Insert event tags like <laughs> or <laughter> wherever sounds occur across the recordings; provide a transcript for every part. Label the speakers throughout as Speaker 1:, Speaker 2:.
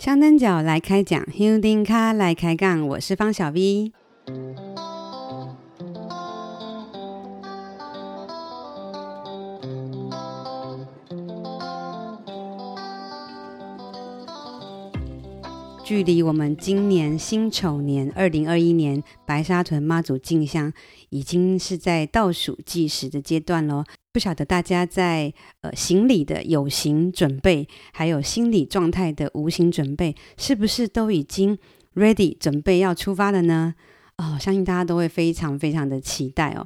Speaker 1: 香灯脚来开讲，Holding 卡来开杠，我是方小 V。距离我们今年辛丑年二零二一年白沙屯妈祖进香，已经是在倒数计时的阶段喽。不晓得大家在呃行李的有形准备，还有心理状态的无形准备，是不是都已经 ready 准备要出发了呢？哦，相信大家都会非常非常的期待哦。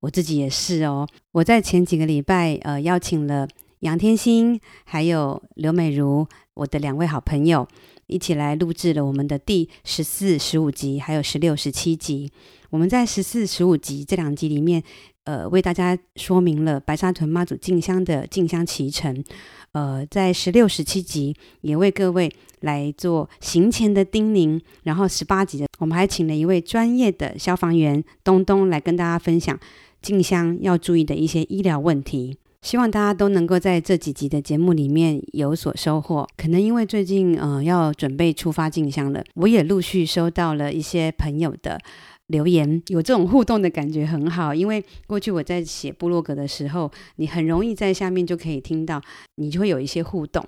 Speaker 1: 我自己也是哦。我在前几个礼拜呃邀请了杨天心还有刘美如，我的两位好朋友。一起来录制了我们的第十四、十五集，还有十六、十七集。我们在十四、十五集这两集里面，呃，为大家说明了白沙屯妈祖进香的进香期程。呃，在十六、十七集也为各位来做行前的叮咛。然后十八集的，我们还请了一位专业的消防员东东来跟大家分享进香要注意的一些医疗问题。希望大家都能够在这几集的节目里面有所收获。可能因为最近呃要准备出发进香了，我也陆续收到了一些朋友的留言，有这种互动的感觉很好。因为过去我在写部落格的时候，你很容易在下面就可以听到，你就会有一些互动。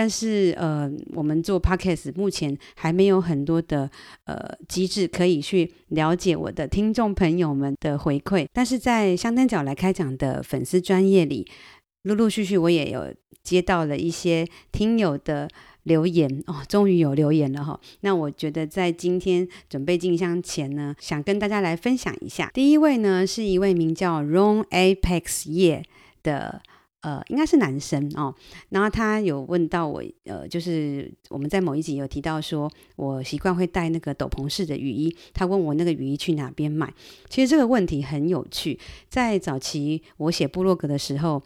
Speaker 1: 但是，呃，我们做 Podcast 目前还没有很多的呃机制可以去了解我的听众朋友们的回馈。但是在香灯脚来开讲的粉丝专业里，陆陆续续我也有接到了一些听友的留言哦，终于有留言了哈。那我觉得在今天准备进香前呢，想跟大家来分享一下。第一位呢是一位名叫 Ron Apex Ye 的。呃，应该是男生哦。然后他有问到我，呃，就是我们在某一集有提到说，我习惯会带那个斗篷式的雨衣。他问我那个雨衣去哪边买？其实这个问题很有趣。在早期我写部落格的时候，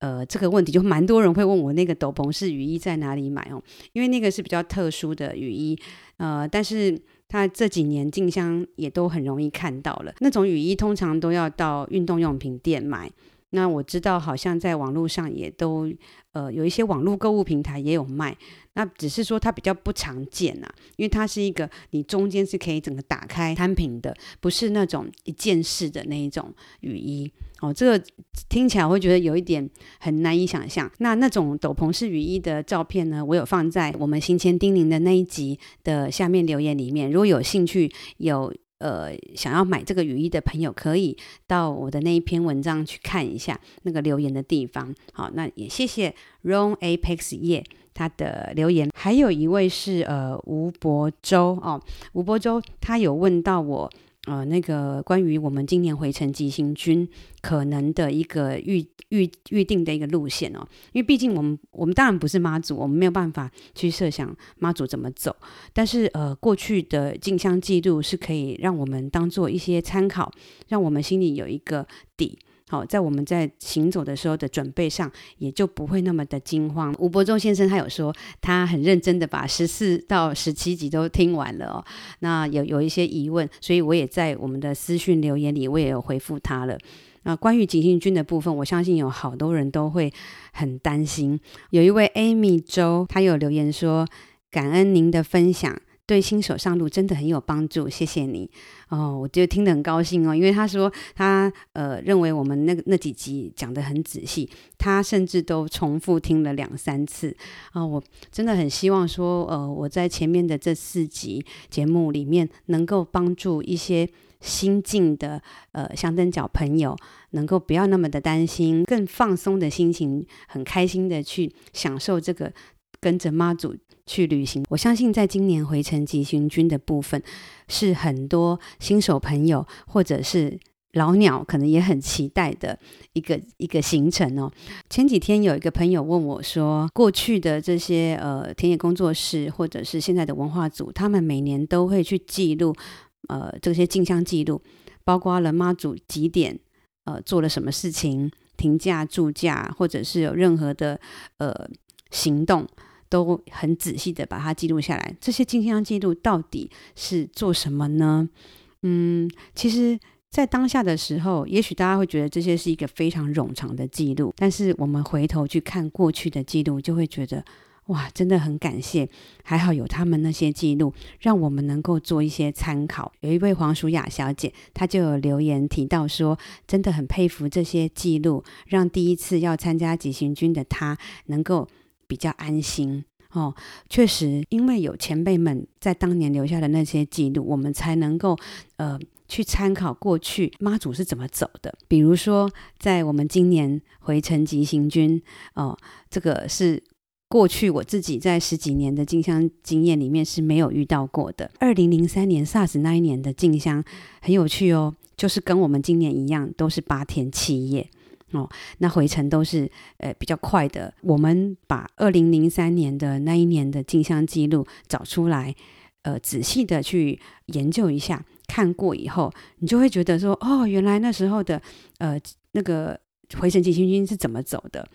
Speaker 1: 呃，这个问题就蛮多人会问我那个斗篷式雨衣在哪里买哦，因为那个是比较特殊的雨衣。呃，但是他这几年进香也都很容易看到了。那种雨衣通常都要到运动用品店买。那我知道，好像在网络上也都，呃，有一些网络购物平台也有卖。那只是说它比较不常见呐，因为它是一个你中间是可以整个打开摊平的，不是那种一件式的那一种雨衣哦。这个听起来会觉得有一点很难以想象。那那种斗篷式雨衣的照片呢，我有放在我们行前叮咛的那一集的下面留言里面。如果有兴趣有。呃，想要买这个雨衣的朋友，可以到我的那一篇文章去看一下那个留言的地方。好，那也谢谢 Ron Apex 叶他的留言。还有一位是呃吴博洲哦，吴博洲他有问到我。呃，那个关于我们今年回程急行军可能的一个预预预定的一个路线哦，因为毕竟我们我们当然不是妈祖，我们没有办法去设想妈祖怎么走，但是呃，过去的进香记录是可以让我们当做一些参考，让我们心里有一个底。好，在我们在行走的时候的准备上，也就不会那么的惊慌。吴伯仲先生他有说，他很认真的把十四到十七集都听完了哦。那有有一些疑问，所以我也在我们的私讯留言里，我也有回复他了。那关于急行军的部分，我相信有好多人都会很担心。有一位 Amy 周，他有留言说，感恩您的分享。对新手上路真的很有帮助，谢谢你。哦，我就听得很高兴哦，因为他说他呃认为我们那个那几集讲得很仔细，他甚至都重复听了两三次。啊、哦，我真的很希望说呃我在前面的这四集节目里面能够帮助一些新进的呃香灯脚朋友，能够不要那么的担心，更放松的心情，很开心的去享受这个跟着妈祖去旅行，我相信在今年回程急行军的部分，是很多新手朋友或者是老鸟可能也很期待的一个一个行程哦。前几天有一个朋友问我说，过去的这些呃田野工作室或者是现在的文化组，他们每年都会去记录呃这些进香记录，包括了妈祖几点呃做了什么事情，停驾驻驾，或者是有任何的呃行动。都很仔细的把它记录下来。这些镜像记录到底是做什么呢？嗯，其实，在当下的时候，也许大家会觉得这些是一个非常冗长的记录，但是我们回头去看过去的记录，就会觉得哇，真的很感谢，还好有他们那些记录，让我们能够做一些参考。有一位黄淑雅小姐，她就有留言提到说，真的很佩服这些记录，让第一次要参加急行军的她能够比较安心。哦，确实，因为有前辈们在当年留下的那些记录，我们才能够呃去参考过去妈祖是怎么走的。比如说，在我们今年回程急行军，哦，这个是过去我自己在十几年的进香经验里面是没有遇到过的。二零零三年 SARS 那一年的进香很有趣哦，就是跟我们今年一样，都是八天七夜。哦，那回程都是呃比较快的。我们把二零零三年的那一年的进香记录找出来，呃，仔细的去研究一下，看过以后，你就会觉得说，哦，原来那时候的呃那个回程急行军是怎么走的。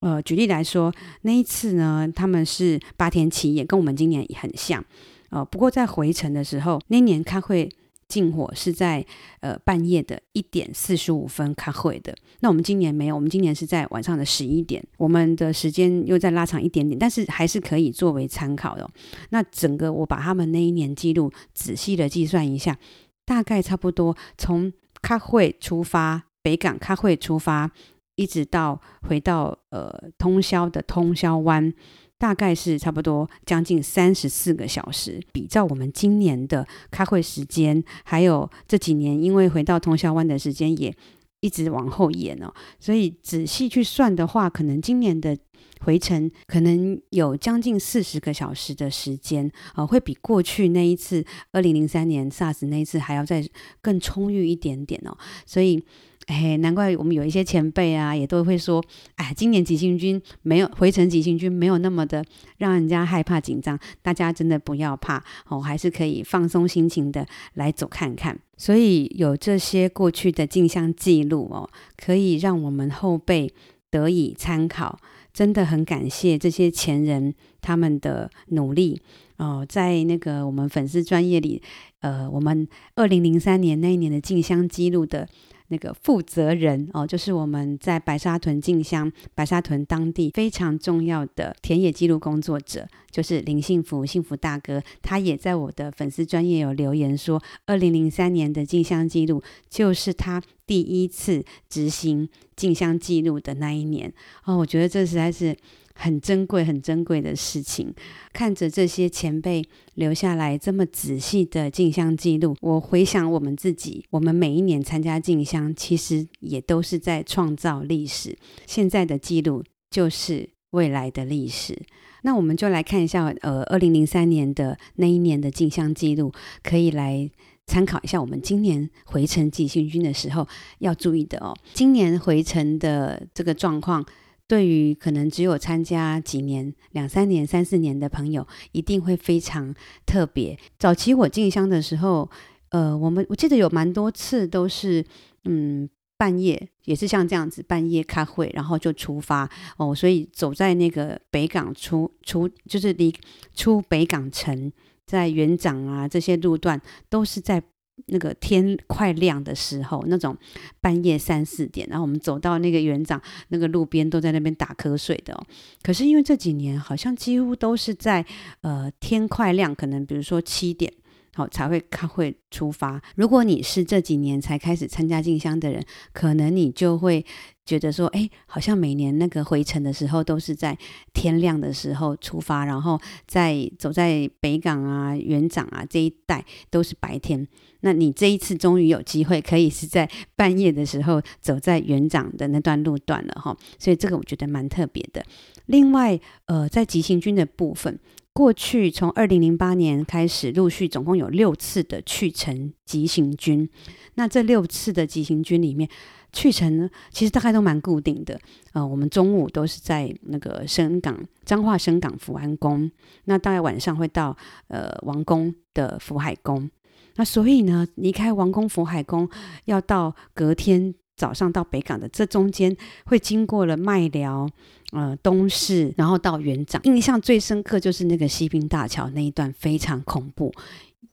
Speaker 1: 呃，举例来说，那一次呢，他们是八天七夜，跟我们今年很像。呃，不过在回程的时候，那年开会。进火是在呃半夜的一点四十五分开会的，那我们今年没有，我们今年是在晚上的十一点，我们的时间又再拉长一点点，但是还是可以作为参考的。那整个我把他们那一年记录仔细的计算一下，大概差不多从开会出发，北港开会出发，一直到回到呃通宵的通宵湾。大概是差不多将近三十四个小时，比照我们今年的开会时间，还有这几年因为回到通宵湾的时间也一直往后延哦，所以仔细去算的话，可能今年的回程可能有将近四十个小时的时间啊，会比过去那一次二零零三年 SARS 那一次还要再更充裕一点点哦，所以。哎，难怪我们有一些前辈啊，也都会说，哎，今年急行军没有回程急行军没有那么的让人家害怕紧张，大家真的不要怕哦，还是可以放松心情的来走看看。所以有这些过去的进香记录哦，可以让我们后辈得以参考，真的很感谢这些前人他们的努力哦，在那个我们粉丝专业里，呃，我们二零零三年那一年的进香记录的。那个负责人哦，就是我们在白沙屯进香，白沙屯当地非常重要的田野记录工作者，就是林幸福，幸福大哥，他也在我的粉丝专业有留言说，二零零三年的进香记录就是他第一次执行进香记录的那一年哦，我觉得这实在是。很珍贵、很珍贵的事情，看着这些前辈留下来这么仔细的进香记录，我回想我们自己，我们每一年参加进香，其实也都是在创造历史。现在的记录就是未来的历史。那我们就来看一下，呃，二零零三年的那一年的进香记录，可以来参考一下我们今年回程急行军的时候要注意的哦。今年回程的这个状况。对于可能只有参加几年、两三年、三四年的朋友，一定会非常特别。早期我进香的时候，呃，我们我记得有蛮多次都是，嗯，半夜也是像这样子，半夜开会，然后就出发哦。所以走在那个北港出出，就是离出北港城，在园长啊这些路段，都是在。那个天快亮的时候，那种半夜三四点，然后我们走到那个园长那个路边，都在那边打瞌睡的哦。可是因为这几年好像几乎都是在呃天快亮，可能比如说七点。好，才会开会出发。如果你是这几年才开始参加进香的人，可能你就会觉得说，哎，好像每年那个回程的时候都是在天亮的时候出发，然后在走在北港啊、园长啊这一带都是白天。那你这一次终于有机会可以是在半夜的时候走在园长的那段路段了哈，所以这个我觉得蛮特别的。另外，呃，在急行军的部分。过去从二零零八年开始，陆续总共有六次的去程急行军。那这六次的急行军里面，去程呢，其实大概都蛮固定的。呃，我们中午都是在那个深港彰化深港福安宫，那大概晚上会到呃王宫的福海宫。那所以呢，离开王宫福海宫，要到隔天。早上到北港的这中间会经过了麦寮、呃东市，然后到园长。印象最深刻就是那个西滨大桥那一段非常恐怖，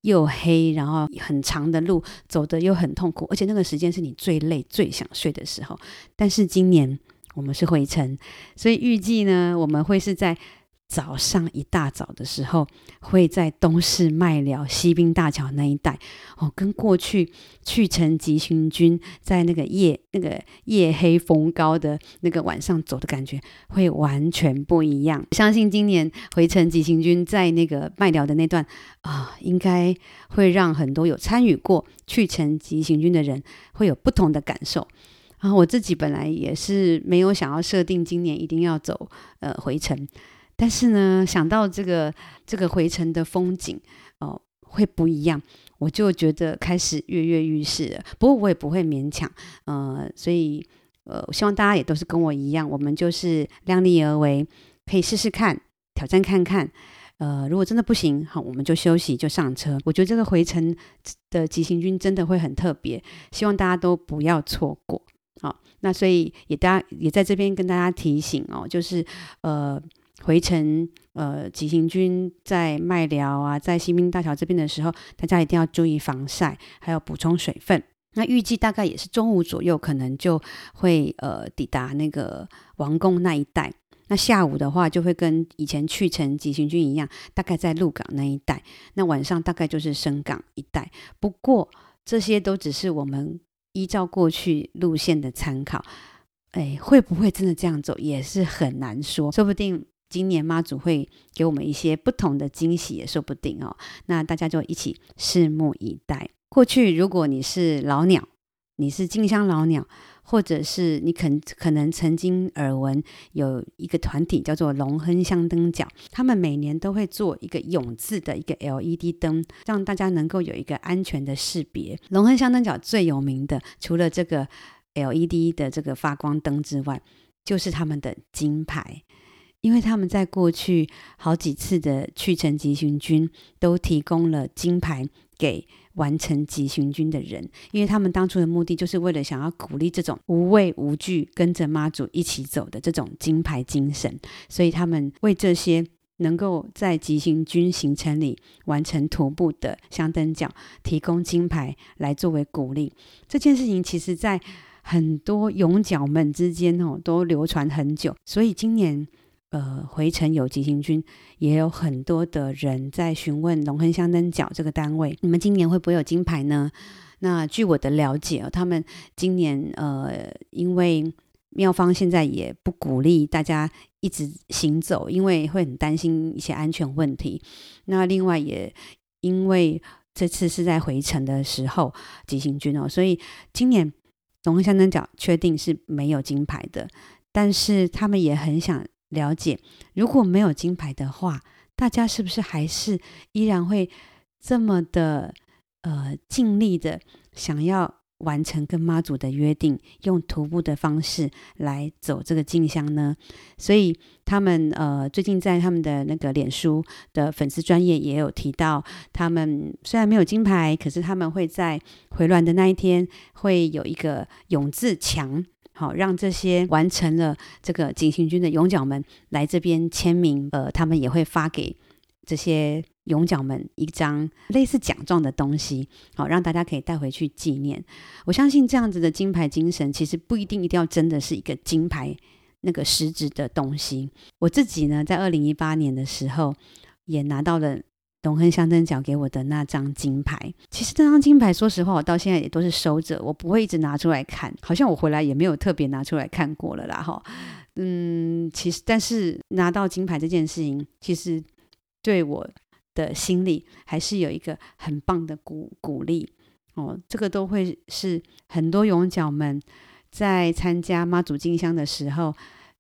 Speaker 1: 又黑，然后很长的路走得又很痛苦，而且那个时间是你最累、最想睡的时候。但是今年我们是回程，所以预计呢我们会是在早上一大早的时候，会在东势麦寮西滨大桥那一带哦，跟过去去城急行军在那个夜那个夜黑风高的那个晚上走的感觉会完全不一样。相信今年回城急行军在那个麦寮的那段啊，应该会让很多有参与过去城急行军的人会有不同的感受。然后我自己本来也是没有想要设定今年一定要走呃回程。但是呢，想到这个这个回程的风景哦、会不一样，我就觉得开始跃跃欲试了。不过我也不会勉强，呃，所以呃，希望大家也都是跟我一样，我们就是量力而为，可以试试看，挑战看看。呃，如果真的不行，好，我们就休息，就上车。我觉得这个回程的急行军真的会很特别，希望大家都不要错过。好，那所以也大家也在这边跟大家提醒哦，就是呃。回程，呃，急行军在麦寮啊，在新兵大桥这边的时候，大家一定要注意防晒，还有补充水分。那预计大概也是中午左右，可能就会呃抵达那个王宫那一带。那下午的话，就会跟以前去程急行军一样，大概在鹿港那一带。那晚上大概就是深港一带。不过这些都只是我们依照过去路线的参考，哎，会不会真的这样走，也是很难说，说不定。今年妈祖会给我们一些不同的惊喜，也说不定哦。那大家就一起拭目以待。过去如果你是老鸟，你是金香老鸟，或者是你可可能曾经耳闻有一个团体叫做龙亨香灯脚，他们每年都会做一个永字的一个 LED 灯，让大家能够有一个安全的识别。龙亨香灯脚最有名的，除了这个 LED 的这个发光灯之外，就是他们的金牌。因为他们在过去好几次的去程急行军都提供了金牌给完成急行军的人，因为他们当初的目的就是为了想要鼓励这种无畏无惧跟着妈祖一起走的这种金牌精神，所以他们为这些能够在急行军行程里完成徒步的香灯脚提供金牌来作为鼓励。这件事情其实在很多勇脚们之间哦都流传很久，所以今年。呃，回程有急行军，也有很多的人在询问龙亨香灯角这个单位，你们今年会不会有金牌呢？那据我的了解，哦他们今年呃，因为妙方现在也不鼓励大家一直行走，因为会很担心一些安全问题。那另外也因为这次是在回程的时候急行军哦，所以今年龙亨香灯角确定是没有金牌的，但是他们也很想。了解，如果没有金牌的话，大家是不是还是依然会这么的呃尽力的想要完成跟妈祖的约定，用徒步的方式来走这个进香呢？所以他们呃最近在他们的那个脸书的粉丝专页也有提到，他们虽然没有金牌，可是他们会在回銮的那一天会有一个永字墙。好，让这些完成了这个警行军的勇角们来这边签名。呃，他们也会发给这些勇角们一张类似奖状的东西，好，让大家可以带回去纪念。我相信这样子的金牌精神，其实不一定一定要真的是一个金牌那个实质的东西。我自己呢，在二零一八年的时候也拿到了。龙亨香灯脚给我的那张金牌，其实这张金牌，说实话，我到现在也都是收着，我不会一直拿出来看。好像我回来也没有特别拿出来看过了啦，哈。嗯，其实，但是拿到金牌这件事情，其实对我的心里还是有一个很棒的鼓鼓励哦。这个都会是很多勇角们在参加妈祖进香的时候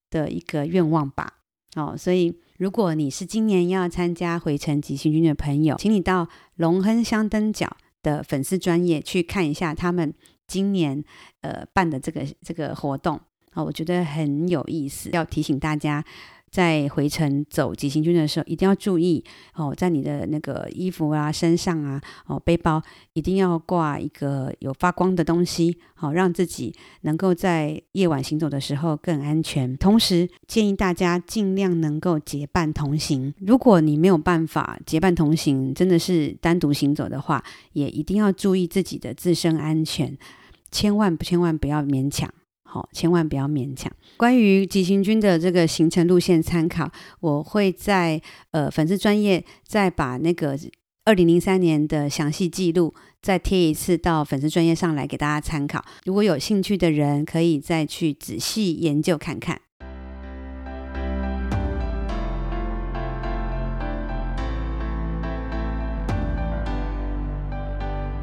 Speaker 1: 的一个愿望吧。哦，所以。如果你是今年要参加回程急行军的朋友，请你到龙亨香灯角的粉丝专业去看一下他们今年呃办的这个这个活动啊，我觉得很有意思，要提醒大家。在回程走急行军的时候，一定要注意哦，在你的那个衣服啊、身上啊、哦背包，一定要挂一个有发光的东西，好、让自己能够在夜晚行走的时候更安全。同时，建议大家尽量能够结伴同行。如果你没有办法结伴同行，真的是单独行走的话，也一定要注意自己的自身安全，千万千万不要勉强。好，千万不要勉强。关于急行军的这个行程路线参考，我会在呃粉丝专页再把那个二零零三年的详细记录再贴一次到粉丝专业上来给大家参考。如果有兴趣的人，可以再去仔细研究看看。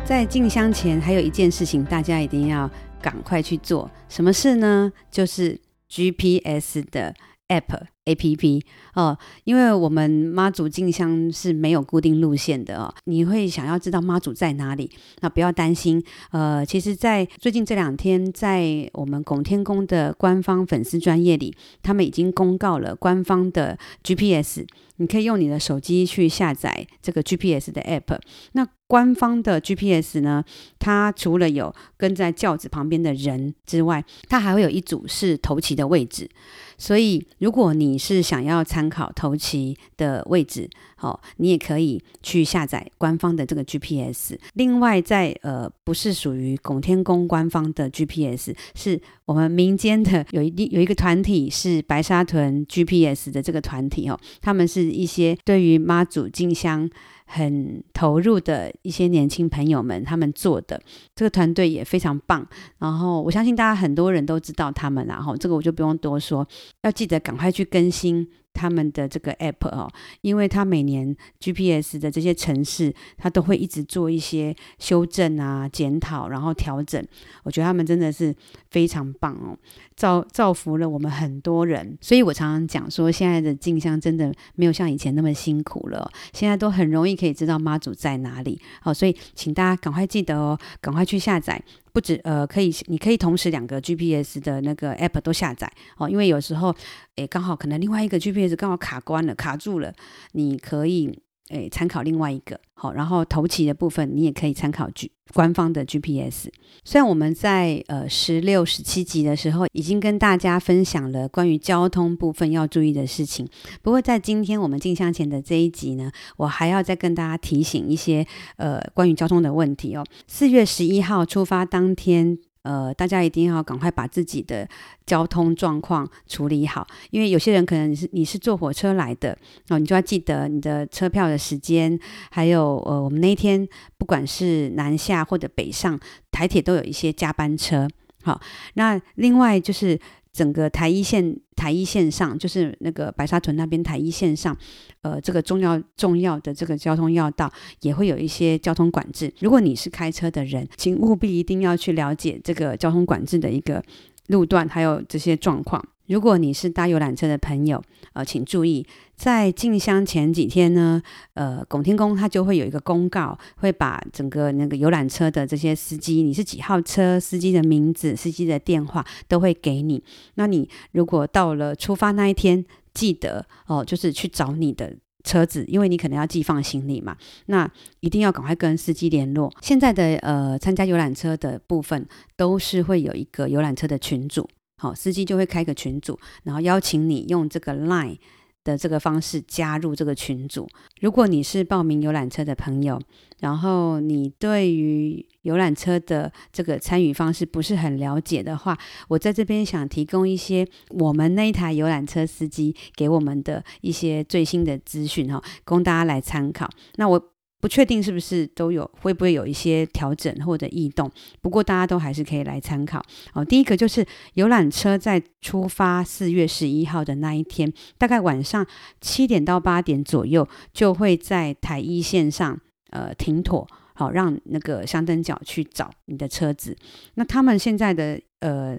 Speaker 1: 在进香前，还有一件事情，大家一定要赶快去做。什么事呢？就是 GPS 的 App。A P P 哦，因为我们妈祖进香是没有固定路线的哦，你会想要知道妈祖在哪里？那不要担心，呃，其实，在最近这两天，在我们拱天宫的官方粉丝专页里，他们已经公告了官方的 G P S，你可以用你的手机去下载这个 G P S 的 App。那官方的 G P S 呢，它除了有跟在轿子旁边的人之外，它还会有一组是头旗的位置。所以，如果你是想要参考头旗的位置，好，你也可以去下载官方的这个 GPS。另外在，在呃，不是属于拱天宫官方的 GPS，是我们民间的有一定有一个团体是白沙屯 GPS 的这个团体哦，他们是一些对于妈祖进香。很投入的一些年轻朋友们，他们做的这个团队也非常棒。然后我相信大家很多人都知道他们，然后这个我就不用多说，要记得赶快去更新。他们的这个 app 哦，因为他每年 GPS 的这些城市，他都会一直做一些修正啊、检讨，然后调整。我觉得他们真的是非常棒哦，造造福了我们很多人。所以我常常讲说，现在的进香真的没有像以前那么辛苦了，现在都很容易可以知道妈祖在哪里。好，所以请大家赶快记得哦，赶快去下载。不止呃，可以，你可以同时两个 GPS 的那个 app 都下载哦，因为有时候诶，刚好可能另外一个 GPS 刚好卡关了，卡住了，你可以诶参考另外一个。好，然后头旗的部分你也可以参考 G 官方的 GPS。虽然我们在呃十六、十七集的时候已经跟大家分享了关于交通部分要注意的事情，不过在今天我们进香前的这一集呢，我还要再跟大家提醒一些呃关于交通的问题哦。四月十一号出发当天。呃，大家一定要赶快把自己的交通状况处理好，因为有些人可能你是你是坐火车来的，哦，你就要记得你的车票的时间，还有呃，我们那一天不管是南下或者北上，台铁都有一些加班车。好，那另外就是。整个台一线，台一线上就是那个白沙屯那边台一线上，呃，这个重要重要的这个交通要道也会有一些交通管制。如果你是开车的人，请务必一定要去了解这个交通管制的一个路段，还有这些状况。如果你是搭游览车的朋友，呃，请注意，在进香前几天呢，呃，拱天宫它就会有一个公告，会把整个那个游览车的这些司机，你是几号车，司机的名字、司机的电话都会给你。那你如果到了出发那一天，记得哦，就是去找你的车子，因为你可能要寄放行李嘛，那一定要赶快跟司机联络。现在的呃，参加游览车的部分，都是会有一个游览车的群组。好，司机就会开个群组，然后邀请你用这个 Line 的这个方式加入这个群组。如果你是报名游览车的朋友，然后你对于游览车的这个参与方式不是很了解的话，我在这边想提供一些我们那一台游览车司机给我们的一些最新的资讯哈，供大家来参考。那我。不确定是不是都有，会不会有一些调整或者异动？不过大家都还是可以来参考。哦，第一个就是游览车在出发四月十一号的那一天，大概晚上七点到八点左右，就会在台一线上呃停妥，好让那个香灯脚去找你的车子。那他们现在的呃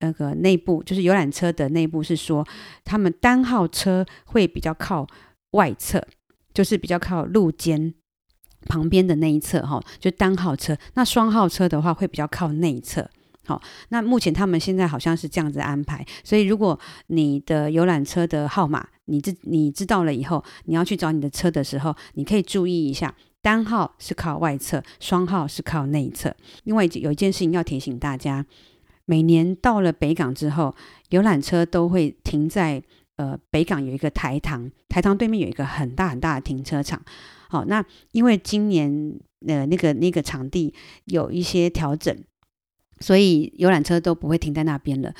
Speaker 1: 那个内部，就是游览车的内部是说，他们单号车会比较靠外侧，就是比较靠路肩。旁边的那一侧哈，就单号车。那双号车的话，会比较靠内侧。好，那目前他们现在好像是这样子安排。所以，如果你的游览车的号码你知你知道了以后，你要去找你的车的时候，你可以注意一下，单号是靠外侧，双号是靠内侧。另外有一件事情要提醒大家，每年到了北港之后，游览车都会停在呃北港有一个台糖，台糖对面有一个很大很大的停车场。好，那因为今年呃那个那个场地有一些调整，所以游览车都不会停在那边了。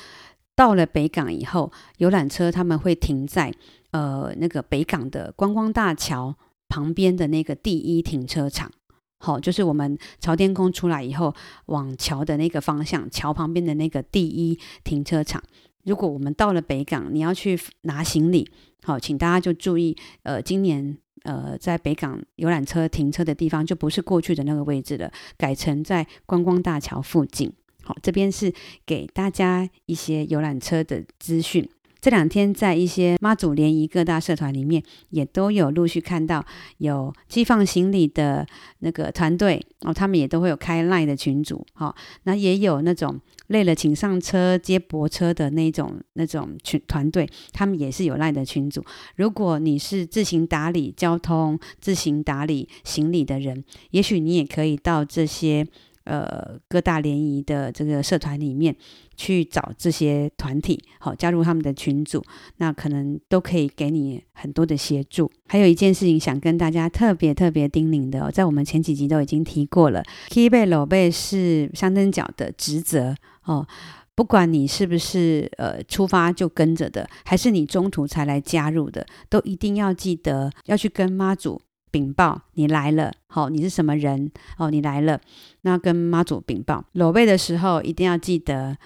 Speaker 1: 到了北港以后，游览车他们会停在呃那个北港的观光大桥旁边的那个第一停车场。好，就是我们朝天宫出来以后，往桥的那个方向，桥旁边的那个第一停车场。如果我们到了北港，你要去拿行李，好，请大家就注意，呃，今年呃在北港游览车停车的地方就不是过去的那个位置了，改成在观光大桥附近。好，这边是给大家一些游览车的资讯。这两天在一些妈祖联谊各大社团里面，也都有陆续看到有寄放行李的那个团队哦，他们也都会有开 LINE 的群组，好、那也有那种累了请上车接驳车的那种那种群团队，他们也是有赖的群组。如果你是自行打理交通、自行打理行李的人，也许你也可以到这些。呃，各大联谊的这个社团里面去找这些团体，好，加入他们的群组，那可能都可以给你很多的协助。还有一件事情想跟大家特别特别叮咛的哦，在我们前几集都已经提过了，K 背裸背是香登脚的职责哦，不管你是不是呃出发就跟着的，还是你中途才来加入的，都一定要记得要去跟妈祖。禀报你来了，好，你是什么人？哦，你来了，那跟妈祖禀报。裸背的时候一定要记得，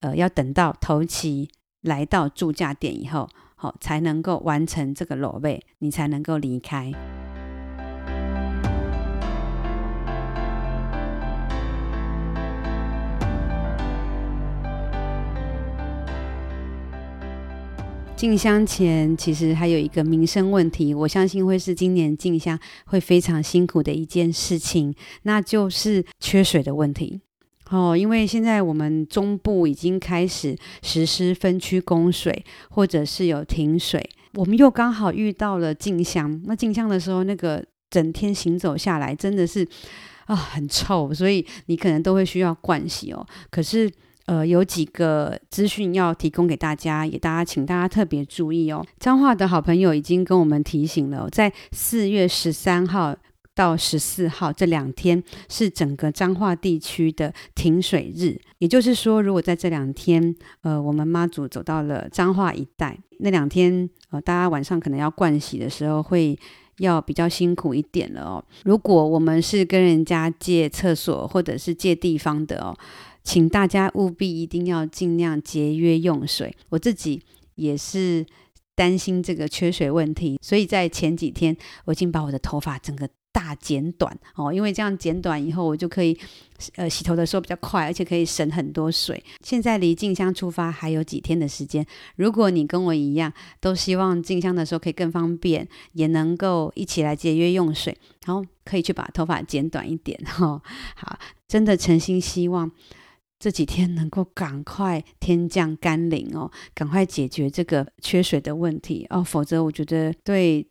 Speaker 1: 呃，要等到头期来到驻驾点以后，好，才能够完成这个裸背，你才能够离开。进香前其实还有一个民生问题，我相信会是今年进香会非常辛苦的一件事情，那就是缺水的问题。哦，因为现在我们中部已经开始实施分区供水，或者是有停水，我们又刚好遇到了进香。那进香的时候，那个整天行走下来真的是啊很臭，所以你可能都会需要盥洗哦。可是。呃，有几个资讯要提供给大家，也大家请大家特别注意哦。彰化的好朋友已经跟我们提醒了，在四月十三号到十四号这两天是整个彰化地区的停水日，也就是说，如果在这两天，呃，我们妈祖走到了彰化一带，那两天，呃，大家晚上可能要盥洗的时候，会要比较辛苦一点了哦。如果我们是跟人家借厕所或者是借地方的哦。请大家务必一定要尽量节约用水。我自己也是担心这个缺水问题，所以在前几天我已经把我的头发整个大剪短哦，因为这样剪短以后，我就可以呃洗头的时候比较快，而且可以省很多水。现在离静香出发还有几天的时间，如果你跟我一样，都希望静香的时候可以更方便，也能够一起来节约用水，然后可以去把头发剪短一点哦。好，真的诚心希望。这几天能够赶快天降甘霖哦，赶快解决这个缺水的问题哦，否则我觉得对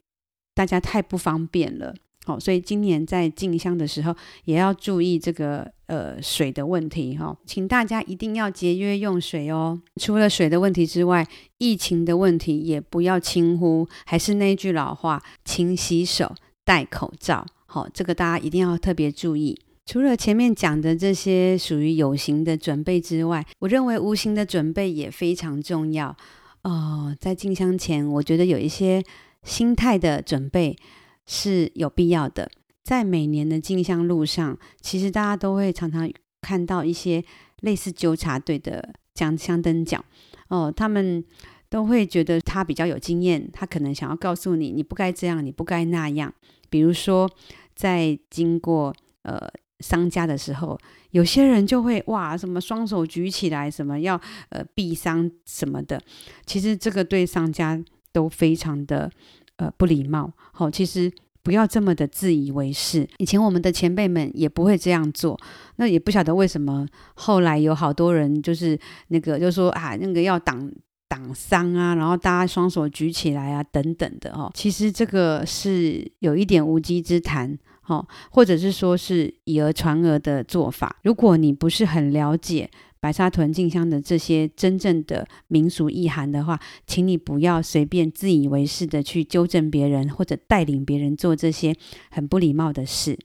Speaker 1: 大家太不方便了。哦，所以今年在进香的时候也要注意这个呃水的问题哈，请大家一定要节约用水哦。除了水的问题之外，疫情的问题也不要轻忽。还是那句老话，勤洗手，戴口罩。好，这个大家一定要特别注意。除了前面讲的这些属于有形的准备之外，我认为无形的准备也非常重要哦。在进香前，我觉得有一些心态的准备是有必要的。在每年的进香路上，其实大家都会常常看到一些类似纠察队的讲香灯脚哦，他们都会觉得他比较有经验，他可能想要告诉你，你不该这样，你不该那样。比如说，在经过呃。商家的时候，有些人就会哇，什么双手举起来，什么要呃避丧什么的。其实这个对商家都非常的呃不礼貌。好、哦，其实不要这么的自以为是。以前我们的前辈们也不会这样做，那也不晓得为什么后来有好多人就是那个就说啊，那个要挡挡伤啊，然后大家双手举起来啊等等的哦。其实这个是有一点无稽之谈。哦，或者是说是以讹传讹的做法。如果你不是很了解白沙屯静香的这些真正的民俗意涵的话，请你不要随便自以为是的去纠正别人，或者带领别人做这些很不礼貌的事。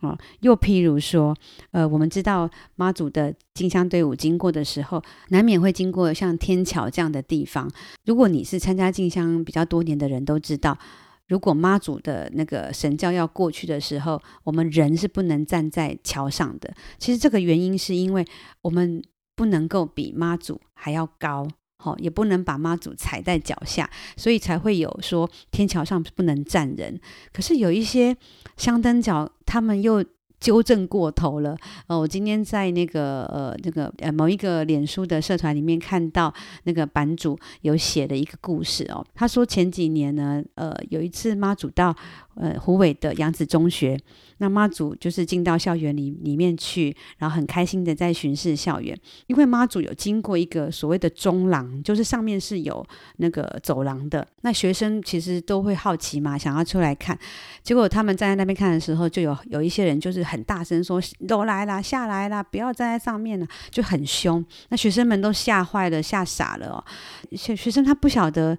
Speaker 1: 哦，又譬如说，呃，我们知道妈祖的进香队伍经过的时候，难免会经过像天桥这样的地方。如果你是参加进香比较多年的人，都知道，如果妈祖的那个神教要过去的时候，我们人是不能站在桥上的。其实这个原因是因为我们不能够比妈祖还要高。好，也不能把妈祖踩在脚下，所以才会有说天桥上不能站人。可是有一些香灯脚，他们又纠正过头了。呃，我今天在那个呃那个呃某一个脸书的社团里面看到那个版主有写的一个故事哦。他说前几年呢，呃有一次妈祖到。呃，虎尾的扬子中学，那妈祖就是进到校园里里面去，然后很开心的在巡视校园。因为妈祖有经过一个所谓的中廊，就是上面是有那个走廊的。那学生其实都会好奇嘛，想要出来看。结果他们站在那边看的时候，就有有一些人就是很大声说：“都来啦，下来啦，不要站在上面了。”就很凶。那学生们都吓坏了，吓傻了哦。学学生他不晓得。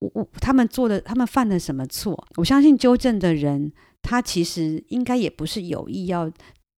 Speaker 1: 我我他们做的，他们犯了什么错？我相信纠正的人，他其实应该也不是有意要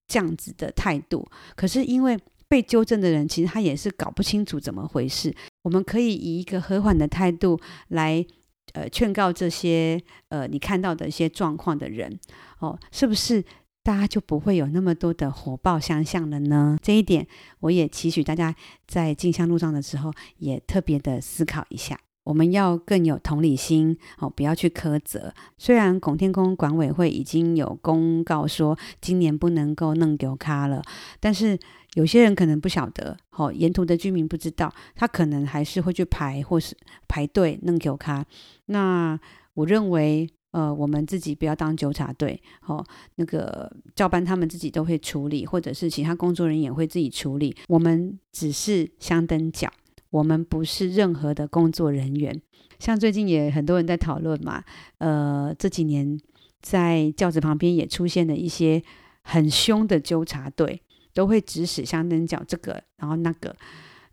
Speaker 1: 这样子的态度。可是因为被纠正的人，其实他也是搞不清楚怎么回事。我们可以以一个和缓的态度来呃劝告这些呃你看到的一些状况的人哦，是不是大家就不会有那么多的火爆相向了呢？这一点我也期许大家在进香路上的时候，也特别的思考一下。我们要更有同理心哦，不要去苛责。虽然拱天宫管委会已经有公告说今年不能够弄丢卡了，但是有些人可能不晓得，哦，沿途的居民不知道，他可能还是会去排或是排队弄丢卡。那我认为，呃，我们自己不要当纠察队，哦，那个交班他们自己都会处理，或者是其他工作人员会自己处理。我们只是相灯脚。我们不是任何的工作人员，像最近也很多人在讨论嘛，呃，这几年在教子旁边也出现了一些很凶的纠察队，都会指使相灯角这个，然后那个，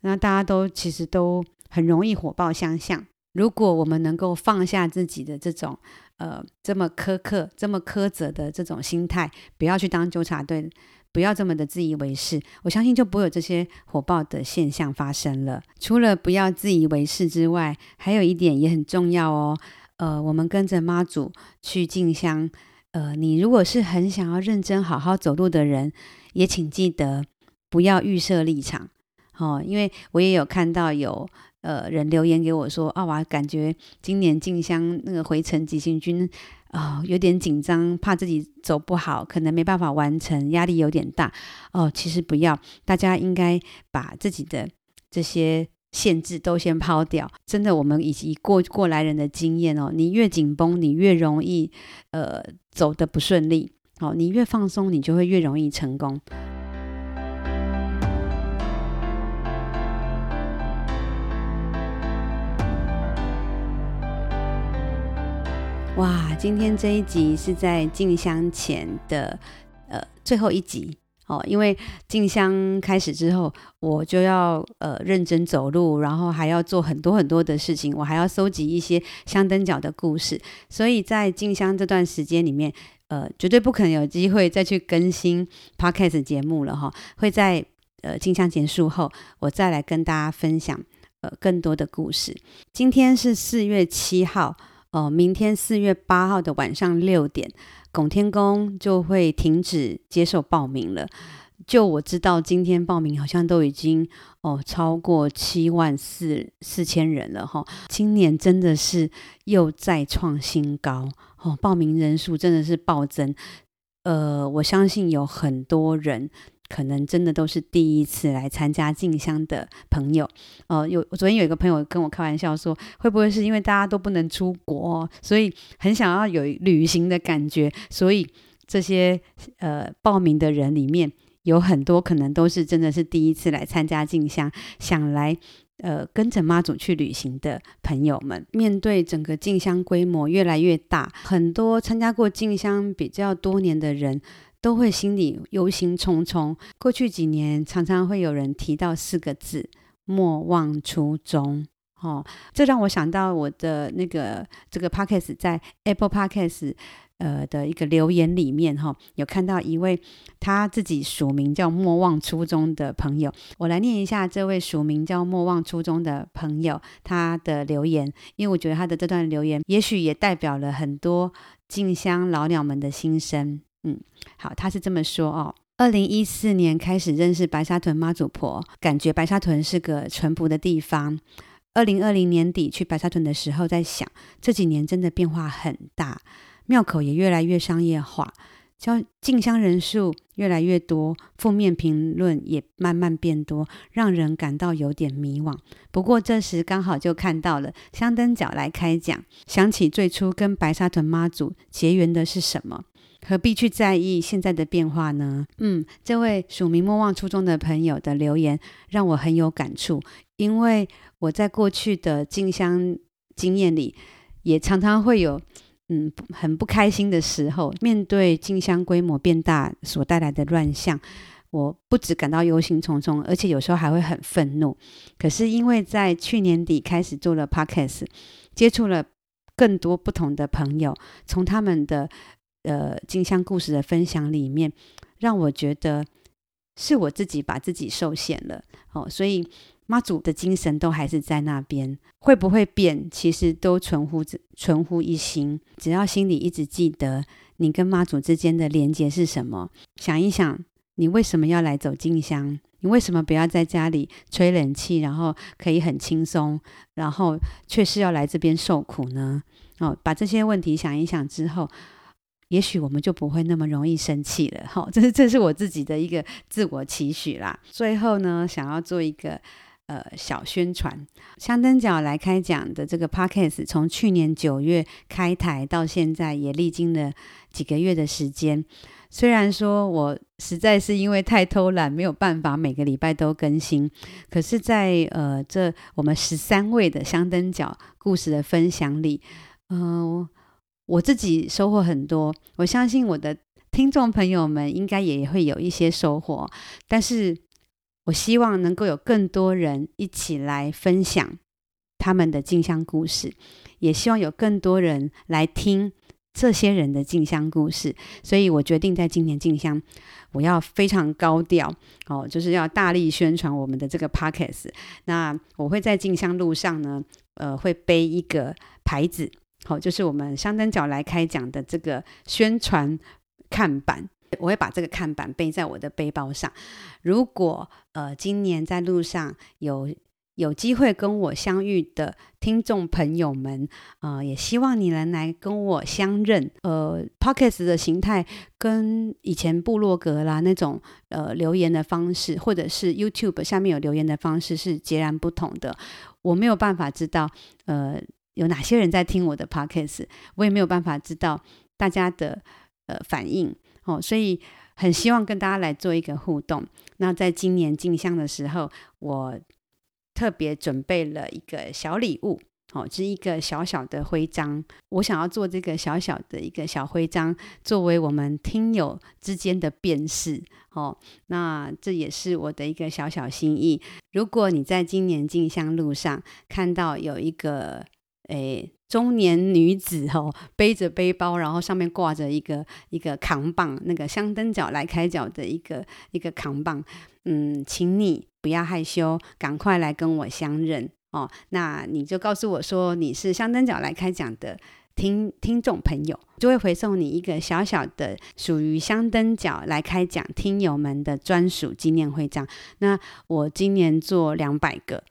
Speaker 1: 那大家都其实都很容易火爆相向。如果我们能够放下自己的这种呃这么苛刻、这么苛责的这种心态，不要去当纠察队。不要这么的自以为是，我相信就不会有这些火爆的现象发生了。除了不要自以为是之外，还有一点也很重要哦。呃，我们跟着妈祖去进香，呃，你如果是很想要认真好好走路的人，也请记得不要预设立场哦。因为我也有看到有呃人留言给我说，啊，我感觉今年进香那个回程急行军。哦，有点紧张，怕自己走不好，可能没办法完成，压力有点大。哦，其实不要，大家应该把自己的这些限制都先抛掉。真的，我们以及过过来人的经验哦，你越紧绷，你越容易呃走得不顺利。哦，你越放松，你就会越容易成功。哇，今天这一集是在进香前的呃最后一集哦，因为进香开始之后，我就要呃认真走路，然后还要做很多很多的事情，我还要搜集一些香灯脚的故事，所以在进香这段时间里面，呃，绝对不可能有机会再去更新 Podcast 节目了哈，会在呃进香结束后，我再来跟大家分享呃更多的故事。今天是四月七号。哦，明天四月八号的晚上六点，拱天宫就会停止接受报名了。就我知道，今天报名好像都已经哦超过七万四四千人了哈。今年真的是又再创新高哦，报名人数真的是暴增。呃，我相信有很多人。可能真的都是第一次来参加静香的朋友，呃，有昨天有一个朋友跟我开玩笑说，会不会是因为大家都不能出国，所以很想要有旅行的感觉，所以这些呃报名的人里面有很多可能都是真的是第一次来参加静香，想来呃跟着妈祖去旅行的朋友们，面对整个静香规模越来越大，很多参加过静香比较多年的人。都会心里忧心忡忡。过去几年，常常会有人提到四个字：莫忘初衷。哦，这让我想到我的那个这个 Podcast 在 Apple Podcast 呃的一个留言里面哈，有看到一位他自己署名叫莫忘初衷的朋友，我来念一下这位署名叫莫忘初衷的朋友他的留言，因为我觉得他的这段留言也许也代表了很多静香老鸟们的心声。嗯，好，他是这么说哦。二零一四年开始认识白沙屯妈祖婆，感觉白沙屯是个淳朴的地方。二零二零年底去白沙屯的时候，在想这几年真的变化很大，庙口也越来越商业化，交进香人数越来越多，负面评论也慢慢变多，让人感到有点迷惘。不过这时刚好就看到了香灯脚来开讲，想起最初跟白沙屯妈祖结缘的是什么。何必去在意现在的变化呢？嗯，这位署名莫忘初衷的朋友的留言让我很有感触，因为我在过去的进香经验里，也常常会有嗯很不开心的时候。面对进香规模变大所带来的乱象，我不只感到忧心忡忡，而且有时候还会很愤怒。可是因为在去年底开始做了 Podcast，接触了更多不同的朋友，从他们的呃，静香故事的分享里面，让我觉得是我自己把自己受限了哦，所以妈祖的精神都还是在那边，会不会变，其实都存乎存乎一心。只要心里一直记得你跟妈祖之间的连结是什么，想一想，你为什么要来走静香？你为什么不要在家里吹冷气，然后可以很轻松，然后却是要来这边受苦呢？哦，把这些问题想一想之后。也许我们就不会那么容易生气了，哈，这是这是我自己的一个自我期许啦。最后呢，想要做一个呃小宣传，香灯角来开讲的这个 podcast，从去年九月开台到现在，也历经了几个月的时间。虽然说我实在是因为太偷懒，没有办法每个礼拜都更新，可是在，呃这我们十三位的香灯角故事的分享里，嗯、我自己收获很多，我相信我的听众朋友们应该也会有一些收获。但是，我希望能够有更多人一起来分享他们的进香故事，也希望有更多人来听这些人的进香故事。所以我决定在今年进香，我要非常高调哦，就是要大力宣传我们的这个 podcast。那我会在进香路上呢，呃，会背一个牌子。好，就是我们香灯角来开讲的这个宣传看板，我会把这个看板背在我的背包上。如果呃今年在路上有有机会跟我相遇的听众朋友们，呃，也希望你能来跟我相认。呃，Podcast 的形态跟以前部落格啦那种呃留言的方式，或者是 YouTube 下面有留言的方式是截然不同的。我没有办法知道呃。有哪些人在听我的 podcast，我也没有办法知道大家的呃反应哦，所以很希望跟大家来做一个互动。那在今年进香的时候，我特别准备了一个小礼物哦，是一个小小的徽章。我想要做这个小小的一个小徽章，作为我们听友之间的辨识哦。那这也是我的一个小小心意。如果你在今年进香路上看到有一个诶，中年女子哦，背着背包，然后上面挂着一个一个扛棒，那个香灯脚来开讲的一个一个扛棒。嗯，请你不要害羞，赶快来跟我相认哦。那你就告诉我说你是香灯脚来开讲的听听众朋友，就会回送你一个小小的属于香灯脚来开讲听友们的专属纪念徽章。那我今年做两百个。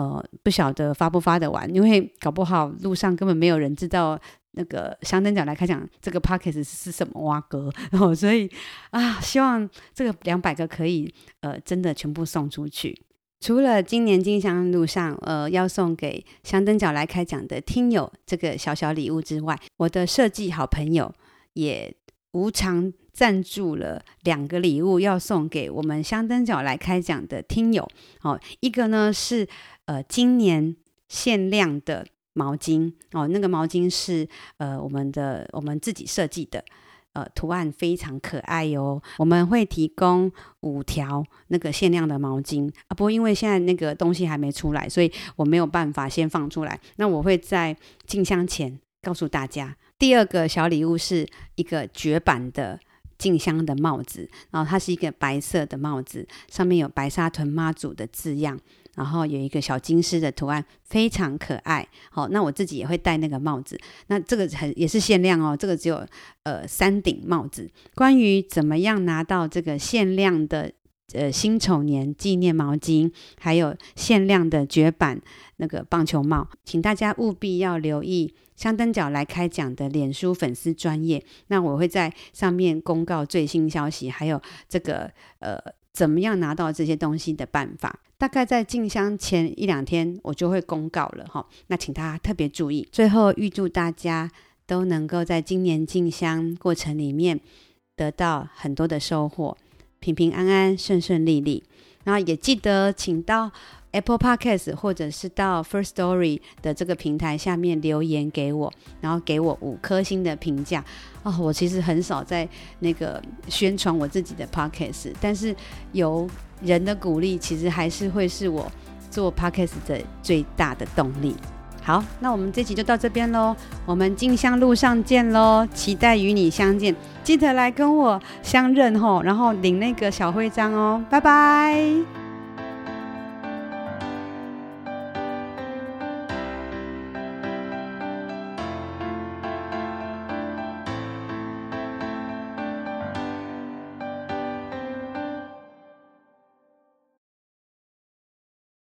Speaker 1: 呃，不晓得发不发得完，因为搞不好路上根本没有人知道那个香灯角来开讲这个 p o c k e t 是什么哇哥，然 <laughs> 后所以啊，希望这个两百个可以呃真的全部送出去。除了今年金香路上呃要送给香灯角来开讲的听友这个小小礼物之外，我的设计好朋友也无偿赞助了两个礼物要送给我们香灯角来开讲的听友。哦，一个呢是。呃，今年限量的毛巾。哦，那个毛巾是呃我们的我们自己设计的，呃，图案非常可爱哟、我们会提供五条那个限量的毛巾。啊，不过因为现在那个东西还没出来，所以我没有办法先放出来。那我会在进香前告诉大家，第二个小礼物是一个绝版的静香的帽子，然后它是一个白色的帽子，上面有白沙屯妈祖的字样，然后有一个小金狮的图案，非常可爱。好，那我自己也会戴那个帽子。那这个很也是限量哦，这个只有呃三顶帽子。关于怎么样拿到这个限量的呃辛丑年纪念毛巾，还有限量的绝版那个棒球帽，请大家务必要留意。香灯角来开讲的脸书粉丝专页，那我会在上面公告最新消息，还有这个呃怎么样拿到这些东西的办法。大概在进香前一两天，我就会公告了哈。那请大家特别注意。最后预祝大家都能够在今年进香过程里面得到很多的收获，平平安安、顺顺利利。那也记得请到。Apple Podcast 或者是到 First Story 的这个平台下面留言给我，然后给我五颗星的评价。哦，我其实很少在那个宣传我自己的 Podcast，但是有人的鼓励，其实还是会是我做 Podcast 的最大的动力。好，那我们这集就到这边喽，我们进香路上见喽，期待与你相见，记得来跟我相认吼，然后领那个小徽章哦，拜拜。